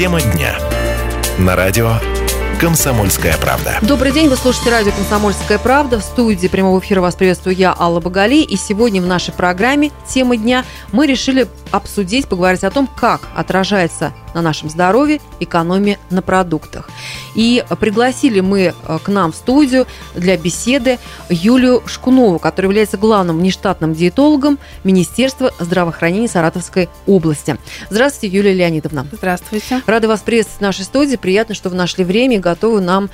Тема дня. На радио «Комсомольская правда». Добрый день, вы слушаете радио «Комсомольская правда». В студии прямого эфира вас приветствую я, Алла Багали. И сегодня в нашей программе «Тема дня» мы решили обсудить, поговорить о том, как отражается на нашем здоровье экономия на продуктах. И пригласили мы э, к нам в студию для беседы Юлию Шкунову, которая является главным внештатным диетологом Министерства здравоохранения Саратовской области. Здравствуйте, Юлия Леонидовна. Здравствуйте. Рада вас приветствовать в нашей студии. Приятно, что вы нашли время и готовы нам э,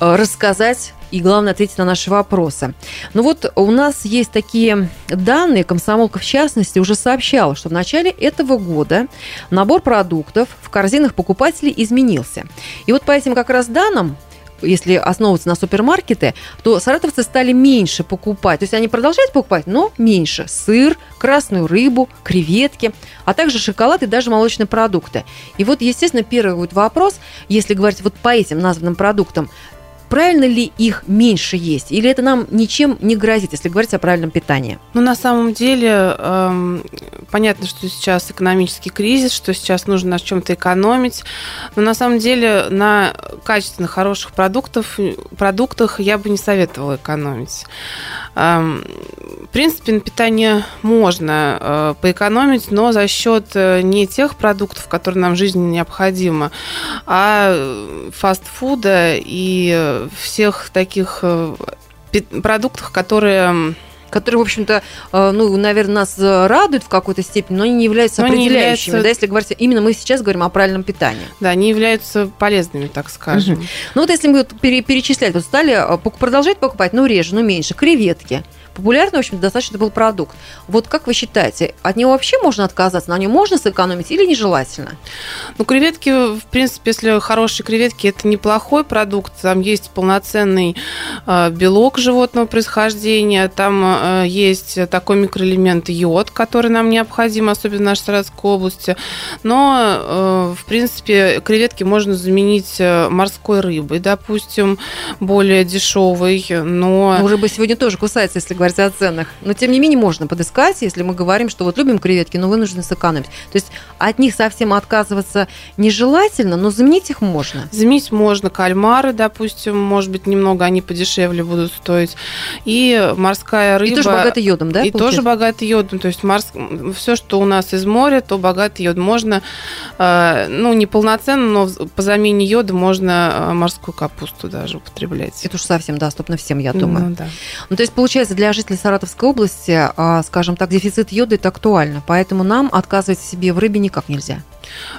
рассказать и, главное, ответить на наши вопросы. Ну вот у нас есть такие данные, комсомолка в частности уже сообщала, что в начале этого года набор продуктов в корзинах покупателей изменился. И вот по этим как раз данным если основываться на супермаркеты, то саратовцы стали меньше покупать. То есть они продолжают покупать, но меньше. Сыр, красную рыбу, креветки, а также шоколад и даже молочные продукты. И вот, естественно, первый будет вопрос, если говорить вот по этим названным продуктам, правильно ли их меньше есть? Или это нам ничем не грозит, если говорить о правильном питании? Ну, на самом деле, эм, понятно, что сейчас экономический кризис, что сейчас нужно на чем-то экономить. Но на самом деле на качественных, хороших продуктов, продуктах я бы не советовала экономить. Эм, в принципе, на питание можно э, поэкономить, но за счет э, не тех продуктов, которые нам в жизни необходимы, а э, фастфуда и всех таких э, продуктах, которые которые, в общем-то, э, ну, наверное, нас радуют в какой-то степени, но они не являются но определяющими, являются... да, если говорить, именно мы сейчас говорим о правильном питании. Да, они являются полезными, так скажем. Угу. Ну вот если мы перечислять, вот стали э, продолжать покупать, ну, реже, ну, меньше, креветки – популярный, в общем достаточно был продукт. Вот как вы считаете, от него вообще можно отказаться? На нем можно сэкономить или нежелательно? Ну, креветки, в принципе, если хорошие креветки, это неплохой продукт. Там есть полноценный э, белок животного происхождения, там э, есть такой микроэлемент йод, который нам необходим, особенно в нашей Саратовской области. Но, э, в принципе, креветки можно заменить морской рыбой, допустим, более дешевой, но... но рыба сегодня тоже кусается, если говорить говорить о ценах. Но, тем не менее, можно подыскать, если мы говорим, что вот любим креветки, но вынуждены сэкономить. То есть от них совсем отказываться нежелательно, но заменить их можно. Заменить можно кальмары, допустим, может быть, немного они подешевле будут стоить. И морская рыба. И тоже богатый йодом, да? И получается? тоже богатый йодом. То есть морс... все, что у нас из моря, то богатый йод. Можно, э, ну, не полноценно, но по замене йода можно э, морскую капусту даже употреблять. Это уж совсем доступно всем, я думаю. Ну, да. ну то есть, получается, для жителей Саратовской области, а, скажем так, дефицит йода это актуально, поэтому нам отказывать себе в рыбе никак нельзя.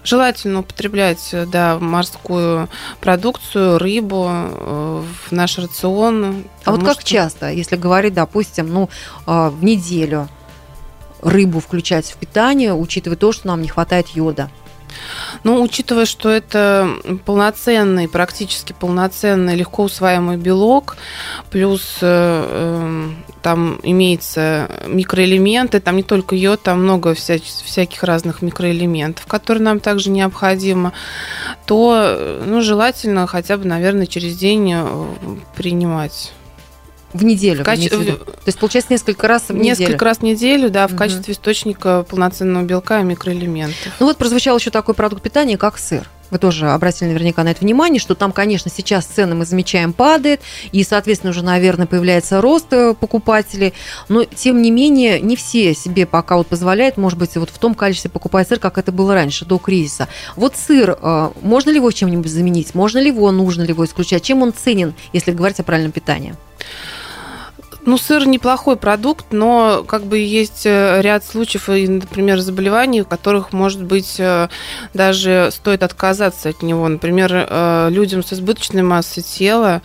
Желательно употреблять да, морскую продукцию, рыбу э, в наш рацион. А вот как что... часто, если говорить, допустим, ну, а, в неделю рыбу включать в питание, учитывая то, что нам не хватает йода? Ну, учитывая, что это полноценный, практически полноценный, легко усваиваемый белок, плюс э, э, там имеется микроэлементы, там не только йод, там много вся, всяких разных микроэлементов, которые нам также необходимы, то ну, желательно хотя бы, наверное, через день э, принимать. В неделю. В каче... в... То есть, получается, несколько раз в неделю. Несколько раз в неделю, да, в угу. качестве источника полноценного белка и микроэлементов. Ну вот прозвучал еще такой продукт питания, как сыр. Вы тоже обратили наверняка на это внимание, что там, конечно, сейчас цены мы замечаем падает, и, соответственно, уже, наверное, появляется рост э, покупателей, но, тем не менее, не все себе пока вот позволяют, может быть, вот в том количестве покупать сыр, как это было раньше, до кризиса. Вот сыр, э, можно ли его чем-нибудь заменить? Можно ли его, нужно ли его исключать? Чем он ценен, если говорить о правильном питании? Ну, сыр неплохой продукт, но как бы есть э, ряд случаев, например, заболеваний, у которых, может быть, э, даже стоит отказаться от него. Например, э, людям с избыточной массой тела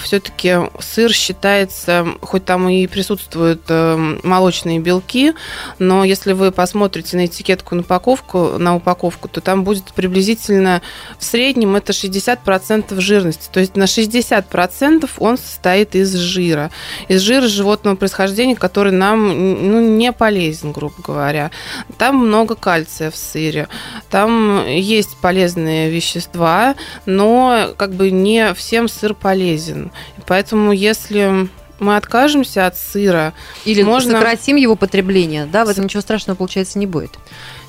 все-таки сыр считается, хоть там и присутствуют молочные белки, но если вы посмотрите на этикетку на упаковку, на упаковку, то там будет приблизительно в среднем это 60% жирности. То есть на 60% он состоит из жира из жира животного происхождения, который нам ну, не полезен, грубо говоря. Там много кальция в сыре, там есть полезные вещества, но как бы не всем сыр полезен. Поэтому если мы откажемся от сыра. Или можно... сократим его потребление, да, в этом ничего страшного, получается, не будет.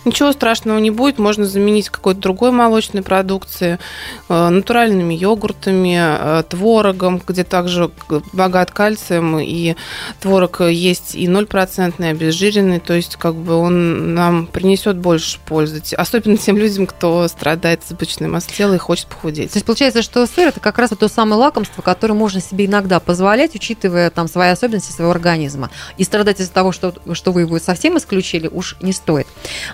Ничего страшного не будет, можно заменить какой-то другой молочной продукцией, э, натуральными йогуртами, э, творогом, где также богат кальцием, и творог есть и 0% обезжиренный, то есть как бы он нам принесет больше пользы, особенно тем людям, кто страдает с избыточной массой и хочет похудеть. То есть получается, что сыр это как раз то самое лакомство, которое можно себе иногда позволять, учитывая там свои особенности своего организма. И страдать из-за того, что, что вы его совсем исключили, уж не стоит.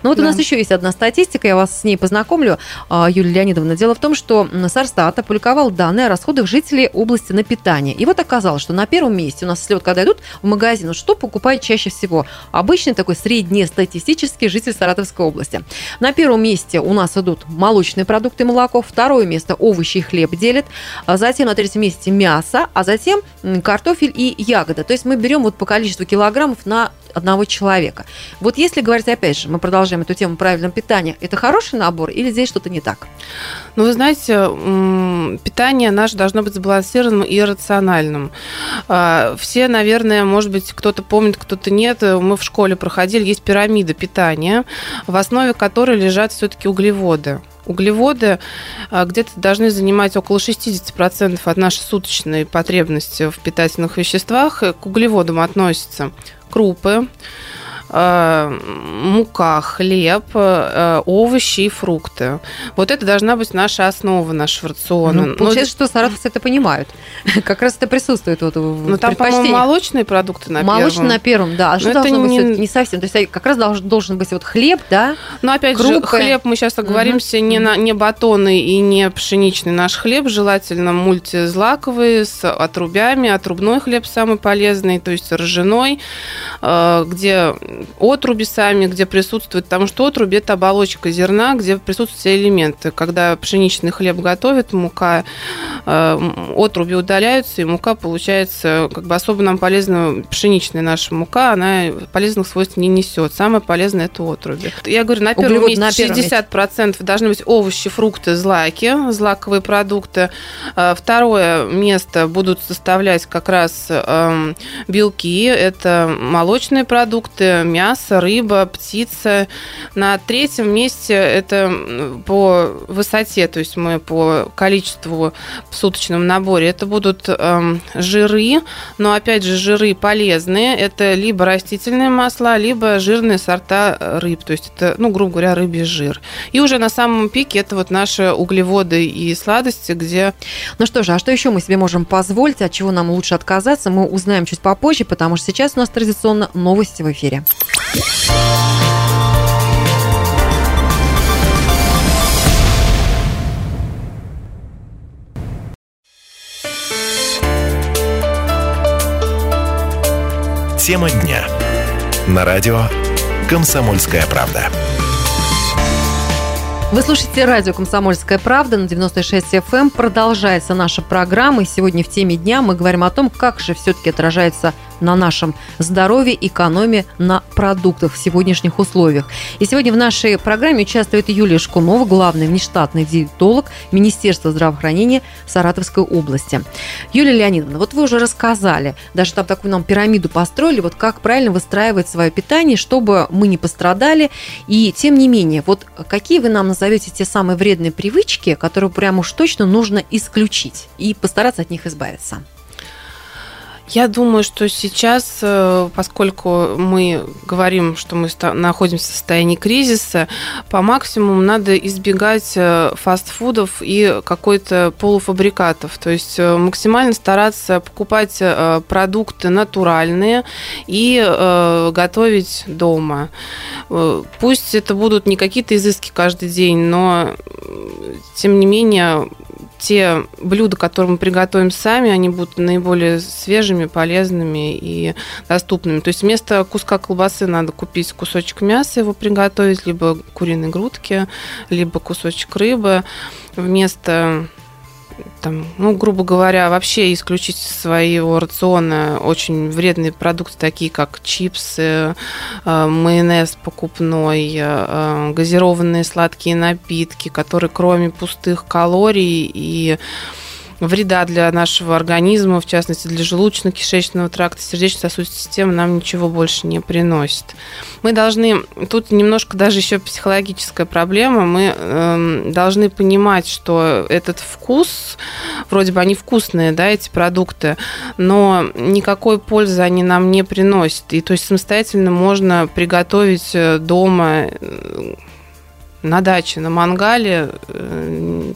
Но вот да. у нас еще есть одна статистика, я вас с ней познакомлю, а, Юлия Леонидовна. Дело в том, что Сарстат опубликовал данные о расходах жителей области на питание. И вот оказалось, что на первом месте у нас, если вот когда идут в магазин, что покупают чаще всего? Обычный такой среднестатистический житель Саратовской области. На первом месте у нас идут молочные продукты, молоко. Второе место овощи и хлеб делят. А затем на третьем месте мясо, а затем картофель и ягода. То есть мы берем вот по количеству килограммов на одного человека. Вот если говорить, опять же, мы продолжаем эту тему правильного питания, это хороший набор или здесь что-то не так? Ну, вы знаете, питание наше должно быть сбалансированным и рациональным. А, все, наверное, может быть, кто-то помнит, кто-то нет. Мы в школе проходили, есть пирамида питания, в основе которой лежат все-таки углеводы. Углеводы а, где-то должны занимать около 60% от нашей суточной потребности в питательных веществах. К углеводам относятся крупы, мука, хлеб, э, овощи и фрукты. Вот это должна быть наша основа нашего рациона. Ну, получается, Но... что саратовцы это понимают. Как раз это присутствует вот в Ну, там, по-моему, молочные продукты на Молочные первом. на первом, да. А что должно это быть не... не совсем? То есть как раз должен, должен быть вот хлеб, да? Ну, опять крупы. же, хлеб, мы сейчас оговоримся, угу. не, на, не батонный и не пшеничный наш хлеб, желательно мультизлаковый, с отрубями. Отрубной хлеб самый полезный, то есть ржаной, э, где отруби сами, где присутствует, потому что отруби – это оболочка зерна, где присутствуют все элементы. Когда пшеничный хлеб готовят, мука, э, отруби удаляются, и мука получается, как бы особо нам полезна пшеничная наша мука, она полезных свойств не несет. Самое полезное – это отруби. Я говорю, на первом Углевод месте на 60% месте. должны быть овощи, фрукты, злаки, злаковые продукты. Э, второе место будут составлять как раз эм, белки, это молочные продукты, мясо, рыба, птица. На третьем месте это по высоте, то есть мы по количеству в суточном наборе. Это будут эм, жиры, но опять же жиры полезные. Это либо растительные масла, либо жирные сорта рыб. То есть это, ну, грубо говоря, рыбий жир. И уже на самом пике это вот наши углеводы и сладости, где... Ну что же, а что еще мы себе можем позволить, от чего нам лучше отказаться, мы узнаем чуть попозже, потому что сейчас у нас традиционно новости в эфире. Тема дня. На радио «Комсомольская правда». Вы слушаете радио «Комсомольская правда» на 96 FM. Эм. Продолжается наша программа. И сегодня в теме дня мы говорим о том, как же все-таки отражается на нашем здоровье, экономии на продуктах в сегодняшних условиях. И сегодня в нашей программе участвует Юлия Шкунова, главный внештатный диетолог Министерства здравоохранения Саратовской области. Юлия Леонидовна, вот вы уже рассказали, даже там такую нам пирамиду построили, вот как правильно выстраивать свое питание, чтобы мы не пострадали. И тем не менее, вот какие вы нам назовете те самые вредные привычки, которые прямо уж точно нужно исключить и постараться от них избавиться? Я думаю, что сейчас, э, поскольку мы говорим, что мы находимся в состоянии кризиса, по максимуму надо избегать э, фастфудов и какой-то полуфабрикатов. То есть э, максимально стараться покупать продукты натуральные и готовить дома. Пусть это будут не какие-то изыски каждый день, но тем не менее те блюда, которые мы приготовим сами, они будут наиболее свежими, полезными и доступными. То есть вместо куска колбасы надо купить кусочек мяса, его приготовить, либо куриной грудки, либо кусочек рыбы. Вместо там, ну, грубо говоря, вообще исключить из своего рациона очень вредные продукты, такие как чипсы, э, майонез покупной, э, газированные сладкие напитки, которые кроме пустых калорий и вреда для нашего организма, в частности для желудочно-кишечного тракта, сердечно-сосудистой системы нам ничего больше не приносит. Мы должны, тут немножко даже еще психологическая проблема, мы э, должны понимать, что этот вкус, вроде бы они вкусные, да, эти продукты, но никакой пользы они нам не приносят. И то есть самостоятельно можно приготовить э, дома э, на даче, на мангале э,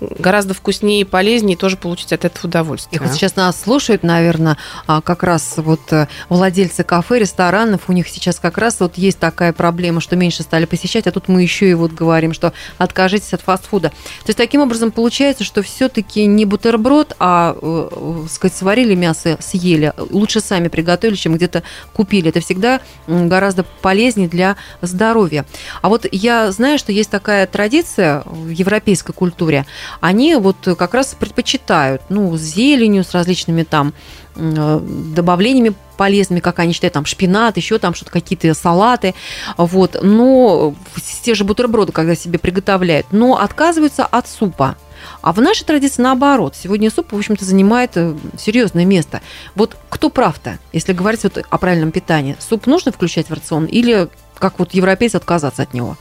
гораздо вкуснее и полезнее, и тоже получить от этого удовольствие. И вот сейчас нас слушают, наверное, а, как раз вот э, владельцы кафе, ресторанов, у них сейчас как раз вот есть такая проблема, что меньше стали посещать, а тут мы еще и вот говорим, что откажитесь от фастфуда. То есть таким образом получается, что все-таки не бутерброд, а, э, э, сказать, сварили мясо, съели, лучше сами приготовили, чем где-то купили. Это всегда гораздо полезнее для здоровья. А вот я знаю, что есть такая традиция в европейской культуре – они вот как раз предпочитают, ну, с зеленью, с различными там э, добавлениями полезными, как они считают, там шпинат, еще там что-то, какие-то салаты, вот, но те же бутерброды, когда себе приготовляют, но отказываются от супа. А в нашей традиции наоборот. Сегодня суп, в общем-то, занимает э, серьезное место. Вот кто прав-то, если говорить вот о правильном питании? Суп нужно включать в рацион или, как вот европейцы, отказаться от него?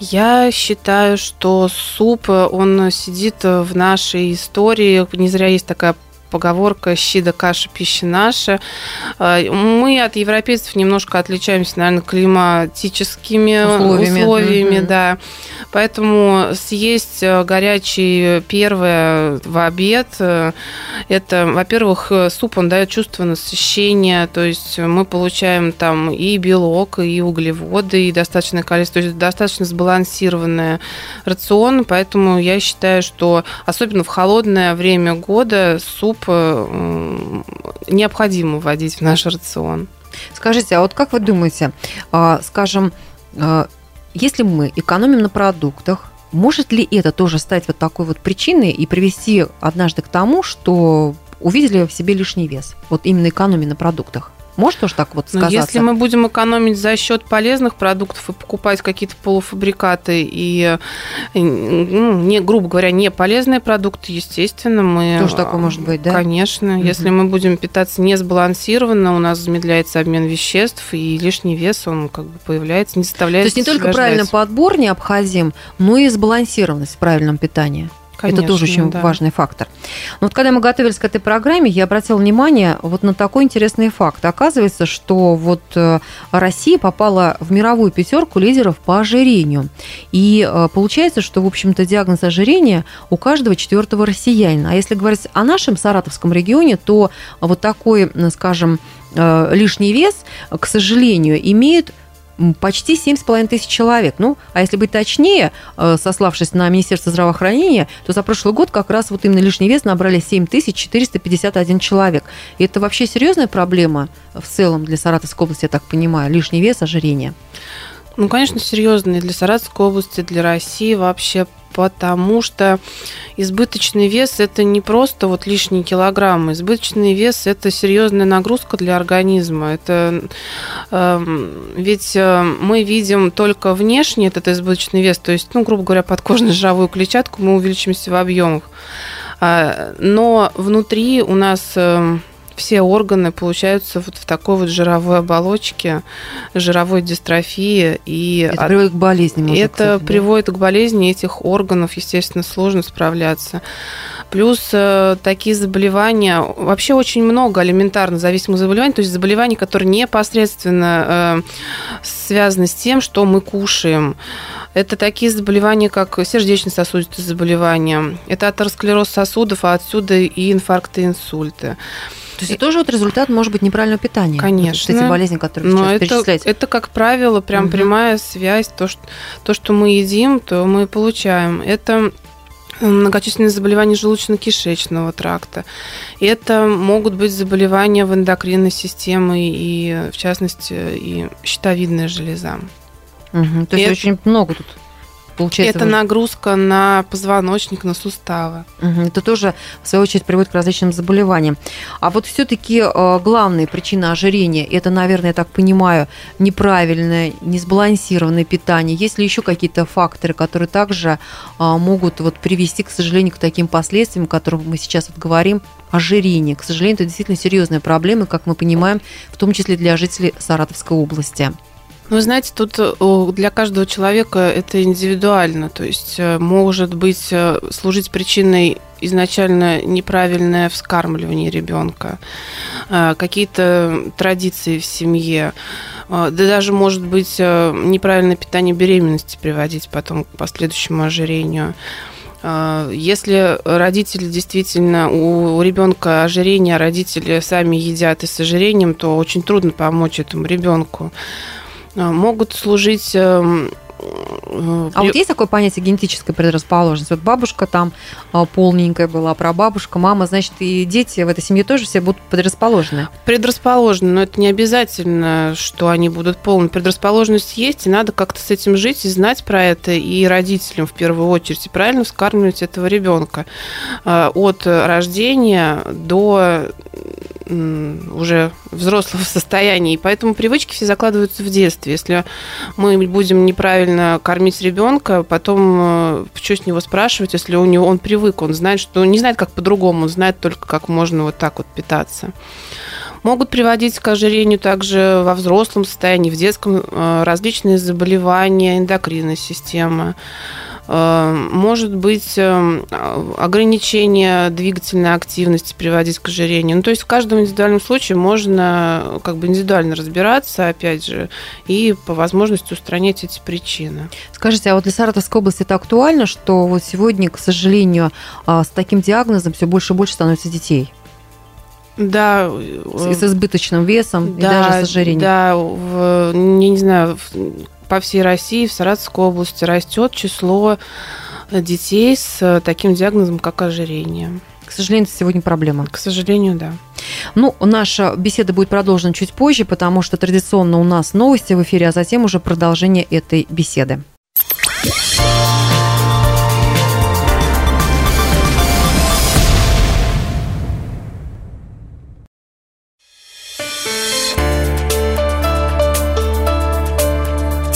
Я считаю, что суп, он сидит в нашей истории. Не зря есть такая поговорка «щи да каша, пища наша». А, мы от европейцев немножко отличаемся, наверное, климатическими условиями, условиями mm-hmm. да. Поэтому съесть э, горячий первое в обед, э, это, во-первых, суп, он дает чувство насыщения, то есть мы получаем там и белок, и углеводы, и достаточное количество, то есть достаточно сбалансированный рацион, поэтому я считаю, что особенно в холодное время года суп суп э, необходимо вводить в наш рацион. Скажите, а вот как вы думаете, а, скажем, а, если мы экономим на продуктах, может ли это тоже стать вот такой вот причиной и привести однажды к тому, что увидели в себе лишний вес? Вот именно экономия на продуктах. Может тоже так вот ну, сказаться? Но если мы будем экономить за счет полезных продуктов и покупать какие-то полуфабрикаты и, ну, не, грубо говоря, не полезные продукты, естественно, мы... Тоже такое может быть, да? Конечно. Угу. Если мы будем питаться не сбалансированно, у нас замедляется обмен веществ, и лишний вес, он как бы появляется, не составляет... То есть не только правильный подбор необходим, но и сбалансированность в правильном питании. Конечно, это тоже очень да. важный фактор. Но вот когда мы готовились к этой программе, я обратила внимание вот на такой интересный факт. Оказывается, что вот э, Россия попала в мировую пятерку лидеров по ожирению. И э, получается, что, в общем-то, диагноз ожирения у каждого четвертого россиянина. А если говорить о нашем Саратовском регионе, то вот такой, скажем, э, лишний вес, к сожалению, имеют почти 7,5 тысяч человек. Ну, а если быть точнее, э, сославшись на Министерство здравоохранения, то за прошлый год как раз вот именно лишний вес набрали 7451 человек. И это вообще серьезная проблема в целом для Саратовской области, я так понимаю, лишний вес, ожирение. Ну, конечно, серьезные для Саратовской области, для России вообще потому что избыточный вес это не просто вот лишние килограммы. Избыточный вес это серьезная нагрузка для организма. Это э, ведь мы видим только внешне этот избыточный вес, то есть, ну, грубо говоря, подкожную жировую клетчатку мы увеличимся в объемах. А, но внутри у нас э, все органы получаются вот в такой вот жировой оболочке, жировой дистрофии. И это от... приводит к болезни. Может, это кстати, приводит да? к болезни этих органов, естественно, сложно справляться. Плюс э, такие заболевания, вообще очень много алиментарно зависимых заболеваний, то есть заболеваний, которые непосредственно э, связаны с тем, что мы кушаем. Это такие заболевания, как сердечно-сосудистые заболевания, это атеросклероз сосудов, а отсюда и инфаркты, инсульты. То есть это тоже вот результат может быть неправильного питания. Конечно. Вот эти болезни, которые сейчас перечисляете. Это, как правило, прям угу. прямая связь. То что, то, что мы едим, то мы получаем. Это многочисленные заболевания желудочно-кишечного тракта. Это могут быть заболевания в эндокринной системе и, в частности, и щитовидная железа. Угу, то есть это... очень много тут получается... Это вы... нагрузка на позвоночник, на суставы. Это тоже, в свою очередь, приводит к различным заболеваниям. А вот все-таки э, главные причины ожирения, это, наверное, я так понимаю, неправильное, несбалансированное питание. Есть ли еще какие-то факторы, которые также а, могут вот привести, к сожалению, к таким последствиям, о которых мы сейчас вот говорим, ожирение. К сожалению, это действительно серьезная проблема, как мы понимаем, в том числе для жителей Саратовской области. Ну, знаете, тут э, для каждого человека это индивидуально. То есть э, может быть э, служить причиной изначально неправильное вскармливание ребенка, какие-то традиции в семье, да даже может быть неправильное питание беременности приводить потом к последующему ожирению. Если родители действительно у ребенка ожирение, а родители сами едят и с ожирением, то очень трудно помочь этому ребенку. А, могут служить эм, э, а вот есть такое понятие генетической предрасположенности? Вот бабушка там а, полненькая была, прабабушка, мама, значит, и дети в этой семье тоже все будут предрасположены? Предрасположены, но это не обязательно, что они будут полны. Предрасположенность есть, и надо как-то с этим жить и знать про это, и родителям в первую очередь, и правильно вскармливать этого ребенка а, от рождения до уже взрослого состояния. И поэтому привычки все закладываются в детстве. Если мы будем неправильно кормить ребенка, потом э, что с него спрашивать, если у него он привык, он знает, что не знает, как по-другому, он знает только, как можно вот так вот питаться могут приводить к ожирению также во взрослом состоянии, в детском э, различные заболевания эндокринной системы. Э, может быть э, ограничение двигательной активности приводить к ожирению. Ну, то есть в каждом индивидуальном случае можно как бы индивидуально разбираться, опять же, и по возможности устранять эти причины. Скажите, а вот для Саратовской области это актуально, что вот сегодня, к сожалению, а, с таким диагнозом все больше и больше становится детей? Да. С, с избыточным весом да, и даже с ожирением. Да, в, не, не знаю, по всей России, в Саратовской области растет число детей с таким диагнозом, как ожирение. К сожалению, это сегодня проблема. К сожалению, да. Ну, наша беседа будет продолжена чуть позже, потому что традиционно у нас новости в эфире, а затем уже продолжение этой беседы.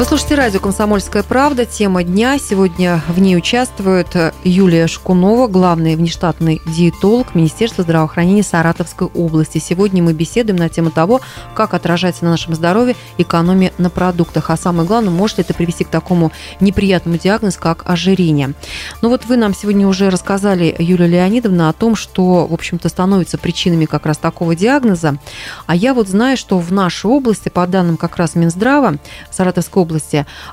Вы слушаете радио «Комсомольская правда». Тема дня. Сегодня в ней участвует Юлия Шкунова, главный внештатный диетолог Министерства здравоохранения Саратовской области. Сегодня мы беседуем на тему того, как отражается на нашем здоровье экономия на продуктах. А самое главное, может ли это привести к такому неприятному диагнозу, как ожирение. Ну вот вы нам сегодня уже рассказали, Юлия Леонидовна, о том, что, в общем-то, становится причинами как раз такого диагноза. А я вот знаю, что в нашей области, по данным как раз Минздрава, Саратовской области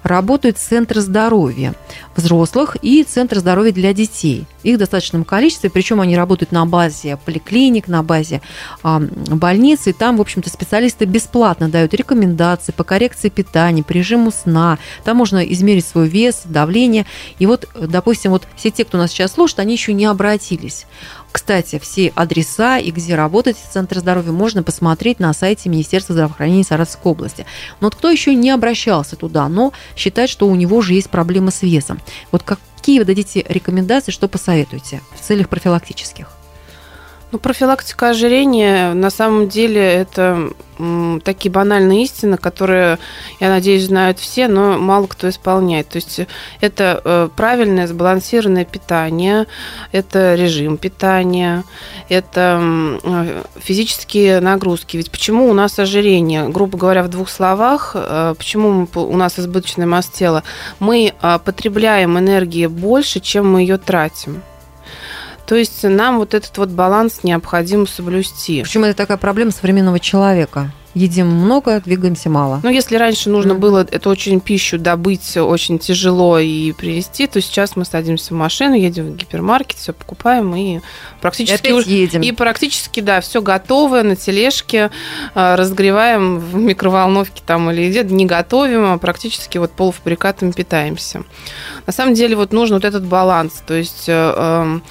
работают центры здоровья взрослых и центры здоровья для детей. Их в достаточном количестве, причем они работают на базе поликлиник, на базе э, больниц, и там, в общем-то, специалисты бесплатно дают рекомендации по коррекции питания, по режиму сна. Там можно измерить свой вес, давление. И вот, допустим, вот все те, кто нас сейчас слушает, они еще не обратились. Кстати, все адреса и где работать в Центре здоровья можно посмотреть на сайте Министерства здравоохранения Саратовской области. Но вот кто еще не обращался туда, но считает, что у него же есть проблемы с весом. Вот какие вы дадите рекомендации, что посоветуете в целях профилактических? Ну, профилактика ожирения на самом деле это такие банальные истины, которые, я надеюсь, знают все, но мало кто исполняет. То есть это э, правильное сбалансированное питание, это режим питания, это э, физические нагрузки. Ведь почему у нас ожирение? Грубо говоря, в двух словах, э, почему у нас избыточная масса тела? Мы потребляем энергии больше, чем мы ее тратим. То есть нам вот этот вот баланс необходимо соблюсти. Почему это такая проблема современного человека? Едим много, двигаемся мало. Ну, если раньше нужно mm-hmm. было эту очень пищу добыть очень тяжело и привезти, то сейчас мы садимся в машину, едем в гипермаркет, все покупаем и практически и уже, едем. И практически, да, все готовое на тележке, а, разогреваем в микроволновке там или где-то, не готовим, а практически вот полуфабрикатами питаемся. На самом деле вот нужен вот этот баланс, то есть э,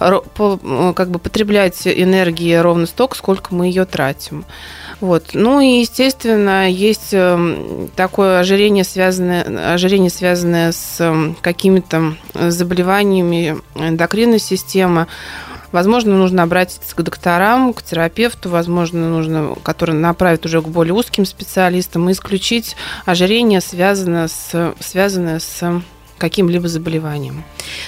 эм, как бы потреблять энергии ровно столько, сколько мы ее тратим. Вот. Ну и, естественно, есть эм, такое ожирение, связанное, ожирение, связанное с эм, какими-то заболеваниями эндокринной системы. Возможно, нужно обратиться к докторам, к терапевту, возможно, нужно, который направит уже к более узким специалистам, исключить ожирение, связанное с, связанное с каким-либо заболеванием.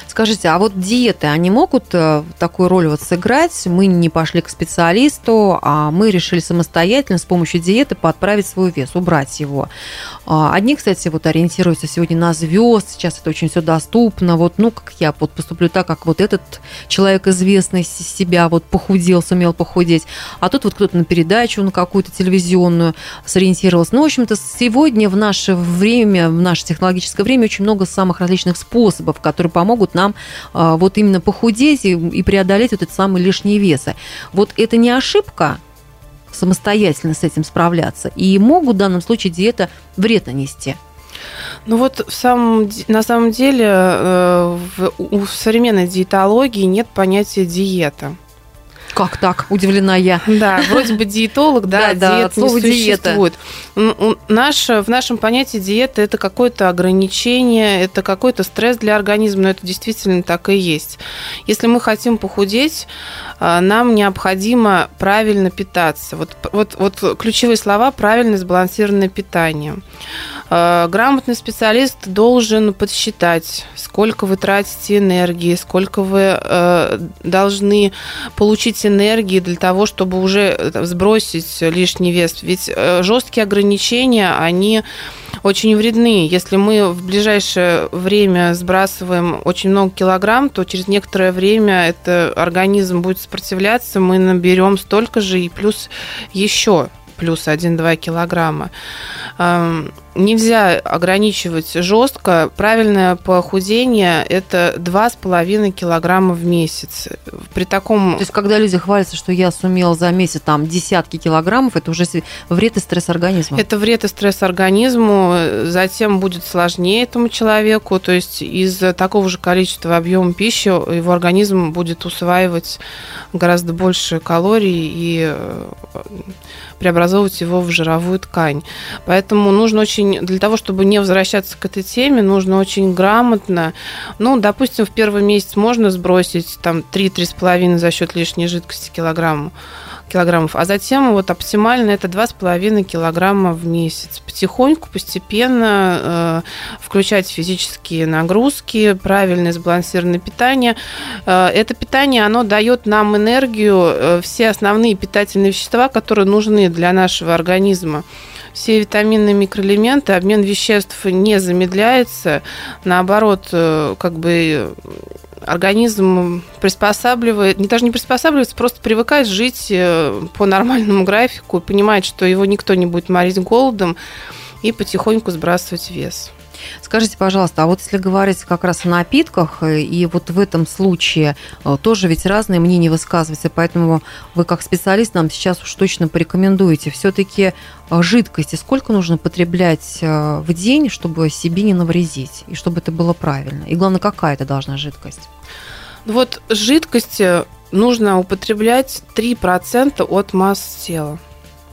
Скажите, а вот диеты, они могут э, такую роль вот сыграть? Мы не пошли к специалисту, а мы решили самостоятельно с помощью диеты подправить свой вес, убрать его. А, одни, кстати, вот ориентируются сегодня на звезд, сейчас это очень все доступно. Вот, ну, как я вот поступлю так, как вот этот человек известный себя вот похудел, сумел похудеть. А тут вот кто-то на передачу, на какую-то телевизионную сориентировался. Ну, в общем-то, сегодня в наше время, в наше технологическое время очень много самых различных способов, которые помогут нам а, вот именно похудеть и преодолеть вот этот самый лишний вес. Вот это не ошибка, самостоятельно с этим справляться. И могут в данном случае диета вред нанести. Ну вот в самом, на самом деле э, в, у современной диетологии нет понятия диета. Как так? Удивлена я. Да, вроде бы диетолог, да, диет не существует. Наш, в нашем понятии диета – это какое-то ограничение, это какой-то стресс для организма, но это действительно так и есть. Если мы хотим похудеть, а, нам необходимо правильно питаться. Вот, вот, вот ключевые слова – правильное сбалансированное питание. А, грамотный специалист должен подсчитать, сколько вы тратите энергии, сколько вы э, должны получить энергии для того, чтобы уже э, сбросить лишний вес. Ведь э, жесткие ограничения, они очень вредны. Если мы в ближайшее время сбрасываем очень много килограмм, то через некоторое время это организм будет сопротивляться, мы наберем столько же и плюс еще плюс 1-2 килограмма. Нельзя ограничивать жестко. Правильное похудение – это 2,5 килограмма в месяц. При таком... То есть, когда люди хвалятся, что я сумел за месяц там десятки килограммов, это уже вред и стресс организму? Это вред и стресс организму. Затем будет сложнее этому человеку. То есть, из такого же количества объема пищи его организм будет усваивать гораздо больше калорий и э, преобразовывать его в жировую ткань. Поэтому нужно очень, для того, чтобы не возвращаться к этой теме, нужно очень грамотно, ну, допустим, в первый месяц можно сбросить там 3-3,5 за счет лишней жидкости килограмм килограммов, а затем вот оптимально это 2,5 килограмма в месяц. Потихоньку, постепенно э, включать физические нагрузки, правильное сбалансированное питание. Э, это питание, оно дает нам энергию, э, все основные питательные вещества, которые нужны для нашего организма все витамины, микроэлементы, обмен веществ не замедляется, наоборот, э, как бы организм приспосабливает, не даже не приспосабливается, просто привыкает жить э, по нормальному графику, понимает, что его никто не будет морить голодом и потихоньку сбрасывать вес. Скажите, пожалуйста, а вот если говорить как раз о напитках, э, и вот в этом случае э, тоже ведь разные мнения высказываются, поэтому вы как специалист нам сейчас уж точно порекомендуете все-таки э, жидкости, сколько нужно потреблять в день, чтобы себе не навредить, и чтобы это было правильно? И главное, какая это должна жидкость? Вот жидкости нужно употреблять 3% от массы тела.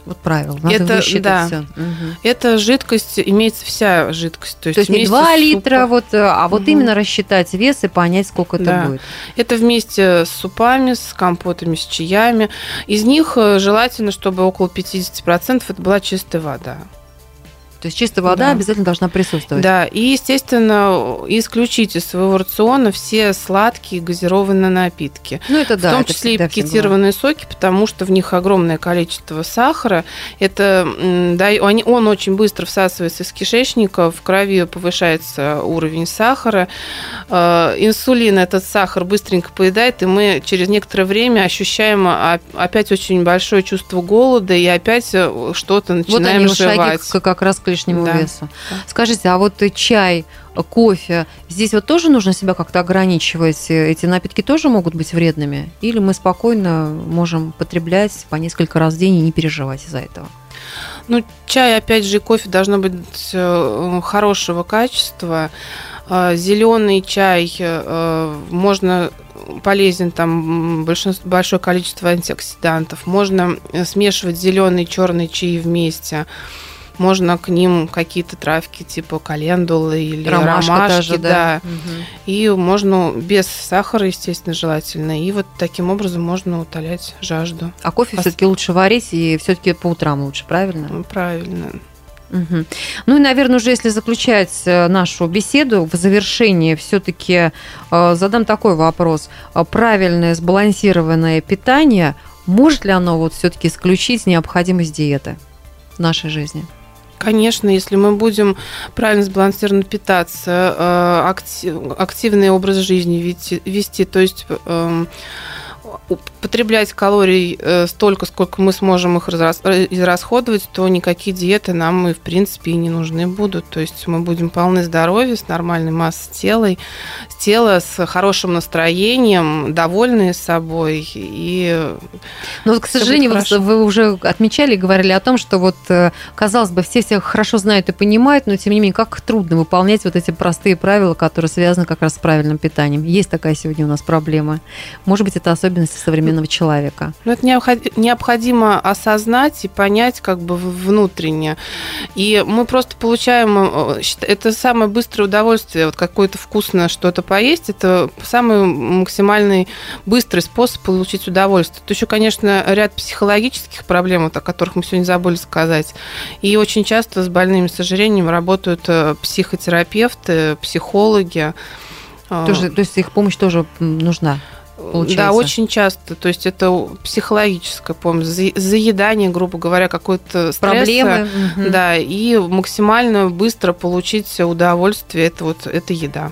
Вот правило. Надо это, да. все. Угу. Это жидкость, имеется вся жидкость. То есть, то есть не 2 литра, вот, э, а вот угу. именно рассчитать вес и понять, сколько да. это будет. Это вместе с супами, с компотами, с чаями. Из них э, желательно, чтобы около 50% это была чистая вода. То есть чистая вода да. обязательно должна присутствовать. Да, и, естественно, исключить из своего рациона все сладкие газированные напитки. Ну, это да. В том числе и пакетированные соки, потому что в них огромное количество сахара. Это, да, он очень быстро всасывается из кишечника, в крови повышается уровень сахара. Э, инсулин этот сахар быстренько поедает, и мы через некоторое время ощущаем опять очень большое чувство голода, и опять э, что-то начинаем вот они, жевать. Шаги как раз к лишнему да. весу. Скажите, а вот чай, кофе, здесь вот тоже нужно себя как-то ограничивать? Эти напитки тоже могут быть вредными? Или мы спокойно можем потреблять по несколько раз в день и не переживать из-за этого? Ну, чай, опять же, и кофе должно быть э, хорошего качества. Э, Зеленый чай э, можно полезен там большинство, большое количество антиоксидантов. Можно смешивать зеленый и черный чаи вместе можно к ним какие-то травки типа календулы или Ромашка ромашки, даже, да. да. Угу. И можно без сахара, естественно, желательно. И вот таким образом можно утолять жажду. А кофе Пос... все-таки лучше варить и все-таки по утрам лучше, правильно? Ну, правильно. Угу. Ну и, наверное, уже если заключать э, нашу беседу, в завершении все-таки э, задам такой вопрос. Правильное сбалансированное питание, может ли оно вот все-таки исключить необходимость диеты в нашей жизни? Конечно, если мы будем правильно сбалансированно питаться, э, активный образ жизни вести, то есть эм, употреблять калорий э, столько, сколько мы сможем их израсходовать, то никакие диеты нам и в принципе и не нужны будут. То есть мы будем полны здоровья, с нормальной массой тела, тела с хорошим настроением, довольные собой. И Но, вот, к сожалению, вы, вы уже отмечали и говорили о том, что вот, э, казалось бы, все всех хорошо знают и понимают, но тем не менее, как трудно выполнять вот эти простые правила, которые связаны как раз с правильным питанием. Есть такая сегодня у нас проблема. Может быть, это особенности современного человека. Ну, это необходимо осознать и понять как бы внутренне. И мы просто получаем... Э, это самое быстрое удовольствие, вот какое-то вкусное что-то поесть, это самый максимальный быстрый способ получить удовольствие. То еще, конечно, ряд психологических проблем, вот, о которых мы сегодня забыли сказать. И очень часто с больными с ожирением работают э, психотерапевты, психологи. Тоже, то есть их помощь тоже нужна? Получается. Да, очень часто. То есть это психологическая помощь, заедание, грубо говоря, какой-то стресса. Проблемы. Да, и максимально быстро получить удовольствие, это вот это еда.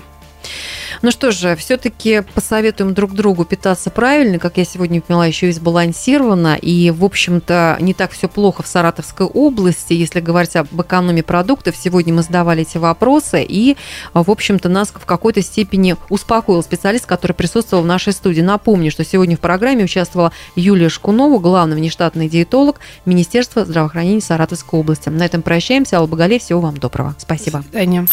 Ну что же, все-таки посоветуем друг другу питаться правильно, как я сегодня поняла, еще и сбалансированно. И, в общем-то, не так все плохо в Саратовской области, если говорить об экономии продуктов. Сегодня мы задавали эти вопросы, и, в общем-то, нас в какой-то степени успокоил специалист, который присутствовал в нашей студии. Напомню, что сегодня в программе участвовала Юлия Шкунова, главный внештатный диетолог Министерства здравоохранения Саратовской области. На этом прощаемся. Алла Багалей, всего вам доброго. Спасибо. До свидания.